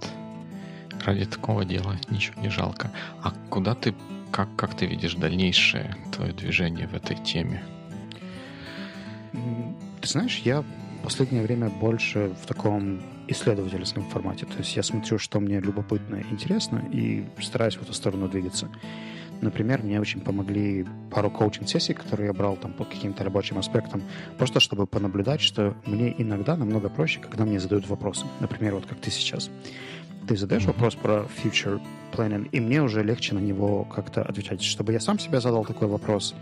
Ради такого дела ничего не жалко. А куда ты, как, как ты видишь дальнейшее твое движение в этой теме? Ты знаешь, я в последнее время больше в таком исследовательском формате. То есть я смотрю, что мне любопытно и интересно, и стараюсь в эту сторону двигаться. Например, мне очень помогли пару коучинг-сессий, которые я брал там по каким-то рабочим аспектам, просто чтобы понаблюдать, что мне иногда намного проще, когда мне задают вопросы. Например, вот как ты сейчас. Ты задаешь mm-hmm. вопрос про future planning, и мне уже легче на него как-то отвечать. Чтобы я сам себе задал такой вопрос,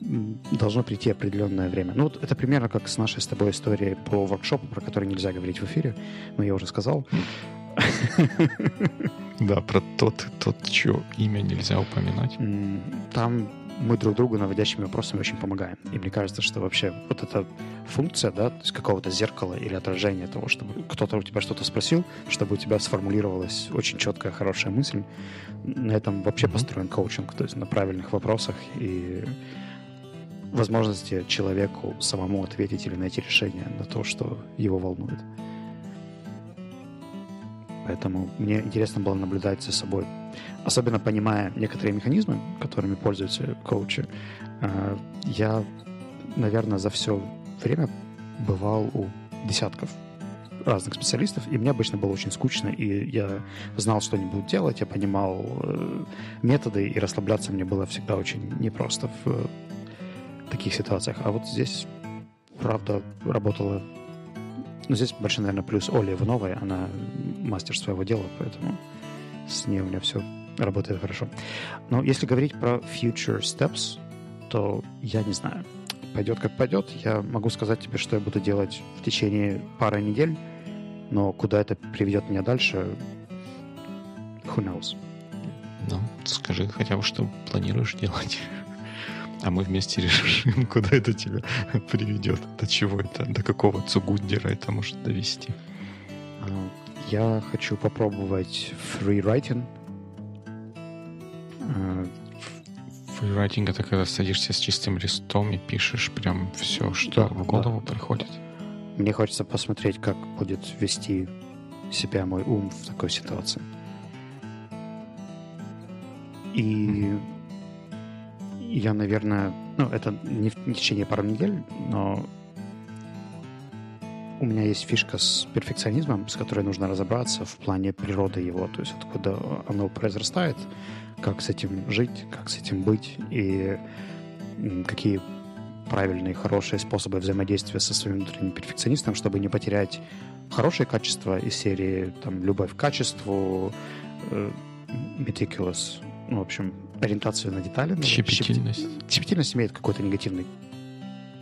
должно прийти определенное время. Ну, вот это примерно как с нашей с тобой историей про воркшоп, про который нельзя говорить в эфире, но я уже сказал. Да, про тот, тот, чье имя нельзя упоминать. Там мы друг другу наводящими вопросами очень помогаем. И мне кажется, что вообще вот эта функция, да, то есть какого-то зеркала или отражения того, чтобы кто-то у тебя что-то спросил, чтобы у тебя сформулировалась очень четкая, хорошая мысль, на этом вообще mm-hmm. построен коучинг, то есть на правильных вопросах и возможности человеку самому ответить или найти решение на то, что его волнует. Поэтому мне интересно было наблюдать за собой. Особенно понимая некоторые механизмы, которыми пользуются коучи, э, я, наверное, за все время бывал у десятков разных специалистов, и мне обычно было очень скучно, и я знал, что они будут делать, я понимал э, методы, и расслабляться мне было всегда очень непросто в таких ситуациях. А вот здесь, правда, работала... Ну, здесь большой, наверное, плюс Оля Ивановой. Она мастер своего дела, поэтому с ней у меня все работает хорошо. Но если говорить про future steps, то я не знаю. Пойдет как пойдет. Я могу сказать тебе, что я буду делать в течение пары недель, но куда это приведет меня дальше, who knows. Ну, скажи хотя бы, что планируешь делать. А мы вместе решим, куда это тебя приведет, до чего это, до какого цугундера это может довести. А, я хочу попробовать фрирайтинг. Фрирайтинг — это когда садишься с чистым листом и пишешь прям все, что да, в голову да. приходит. Мне хочется посмотреть, как будет вести себя мой ум в такой ситуации. И mm-hmm я, наверное, ну, это не в, не в течение пару недель, но у меня есть фишка с перфекционизмом, с которой нужно разобраться в плане природы его, то есть откуда оно произрастает, как с этим жить, как с этим быть и какие правильные, хорошие способы взаимодействия со своим внутренним перфекционистом, чтобы не потерять хорошие качества из серии там, любовь к качеству, э, meticulous, ну, в общем, ориентацию на детали. Щепетильность. Щепетильность имеет какой-то негативный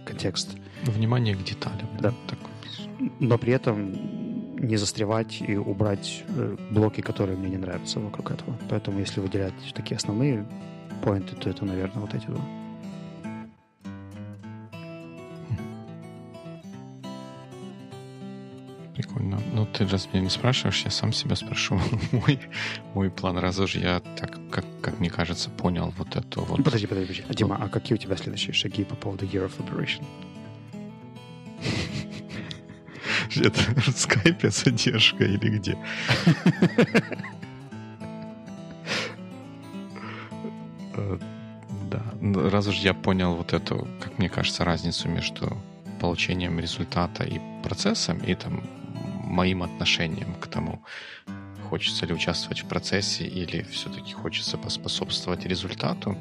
контекст. Внимание к деталям. Да. Так. Но при этом не застревать и убрать э, блоки, которые мне не нравятся вокруг этого. Поэтому если выделять такие основные поинты, то это, наверное, вот эти два. Прикольно. Ну, ты раз меня не спрашиваешь, я сам себя спрошу. мой, мой план, раз уж я так, как, как мне кажется, понял вот эту вот... Подожди, подожди, подожди. А, Дима, а какие у тебя следующие шаги по поводу Year of Liberation? Это в скайпе задержка или где? Э, да, ну, раз уж я понял вот эту, как мне кажется, разницу между получением результата и процессом, и там моим отношением к тому, хочется ли участвовать в процессе или все-таки хочется поспособствовать результату.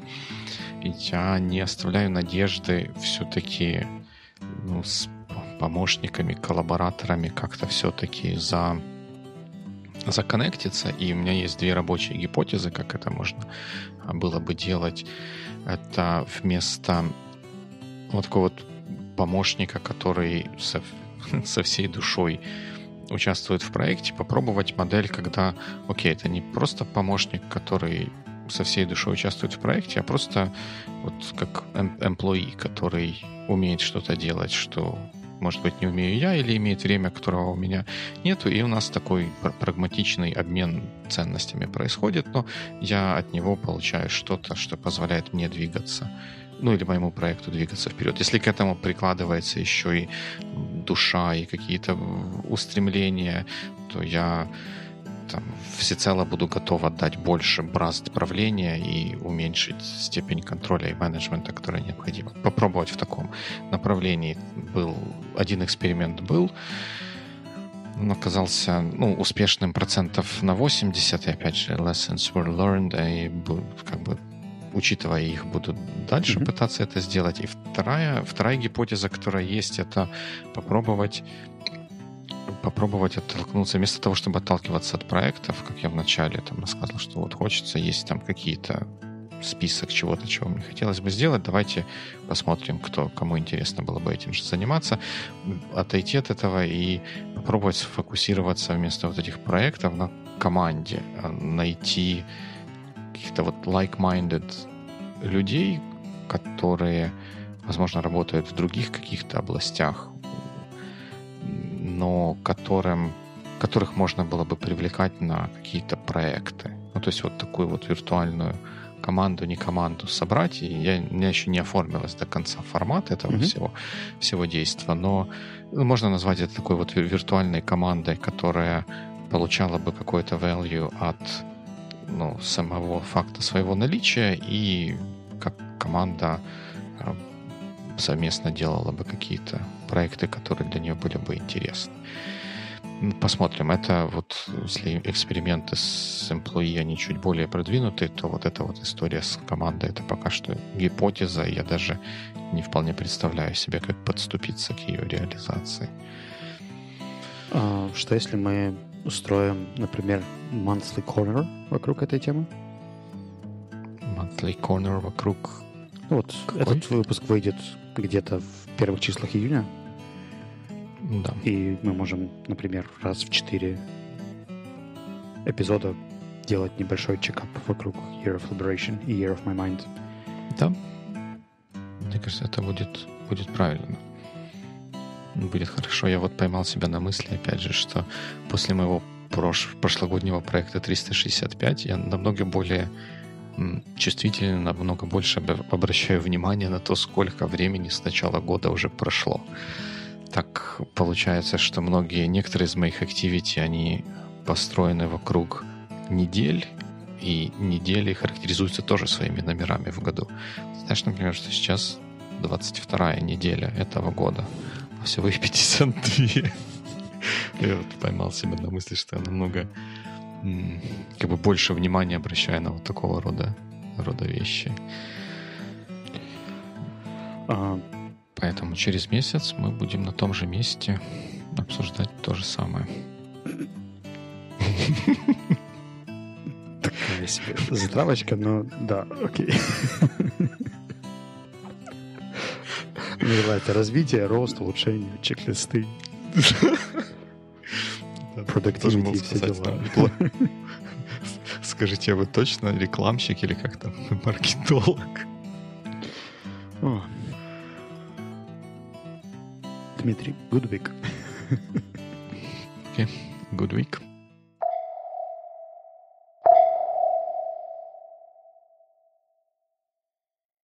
И я не оставляю надежды все-таки ну, с помощниками, коллабораторами как-то все-таки за законнектиться. И у меня есть две рабочие гипотезы, как это можно было бы делать. Это вместо вот такого вот помощника, который со, со всей душой участвует в проекте, попробовать модель, когда, окей, это не просто помощник, который со всей душой участвует в проекте, а просто вот как employee, который умеет что-то делать, что может быть, не умею я, или имеет время, которого у меня нету, и у нас такой прагматичный обмен ценностями происходит, но я от него получаю что-то, что позволяет мне двигаться, ну или моему проекту двигаться вперед. Если к этому прикладывается еще и душа, и какие-то устремления, то я там, всецело буду готов отдать больше бразд правления и уменьшить степень контроля и менеджмента, которая необходима. Попробовать в таком направлении был один эксперимент был, он оказался ну, успешным процентов на 80, и опять же, lessons were learned, и как бы учитывая их, буду дальше mm-hmm. пытаться это сделать. И вторая, вторая гипотеза, которая есть, это попробовать попробовать оттолкнуться, вместо того, чтобы отталкиваться от проектов, как я вначале там рассказывал, что вот хочется, есть там какие-то список чего-то, чего мне хотелось бы сделать. Давайте посмотрим, кто, кому интересно было бы этим же заниматься, отойти от этого и попробовать сфокусироваться вместо вот этих проектов на команде, а найти каких-то вот like-minded людей, которые, возможно, работают в других каких-то областях, но которым, которых можно было бы привлекать на какие-то проекты. Ну, то есть вот такую вот виртуальную команду, не команду собрать. И я, у меня еще не оформилось до конца формат этого mm-hmm. всего, всего действия, но ну, можно назвать это такой вот виртуальной командой, которая получала бы какой-то value от ну, самого факта своего наличия и как команда э, совместно делала бы какие-то проекты, которые для нее были бы интересны. Посмотрим. Это вот, если эксперименты с employee, они чуть более продвинутые, то вот эта вот история с командой, это пока что гипотеза, я даже не вполне представляю себе, как подступиться к ее реализации. А, что если мы устроим, например, monthly corner вокруг этой темы? Monthly corner вокруг... Ну вот Какой? этот выпуск выйдет где-то в первых числах июня. Да. И мы можем, например, раз в четыре эпизода делать небольшой чекап вокруг Year of Liberation и Year of My Mind. Да. Мне кажется, это будет, будет правильно. Будет хорошо. Я вот поймал себя на мысли, опять же, что после моего прош прошлогоднего проекта 365 я намного более чувствительно, намного больше обращаю внимание на то, сколько времени с начала года уже прошло так получается, что многие, некоторые из моих activity, они построены вокруг недель, и недели характеризуются тоже своими номерами в году. Знаешь, например, что сейчас 22 неделя этого года, всего их 52. Я вот поймал себя на мысли, что я намного как бы больше внимания обращаю на вот такого рода, рода вещи. А, Поэтому через месяц мы будем на том же месте обсуждать то же самое. Такая себе затравочка, но да, окей. Называется развитие, рост, улучшение, чек-листы. Продуктивити все дела. Скажите, вы точно рекламщик или как там маркетолог? Дмитрий, okay, good week.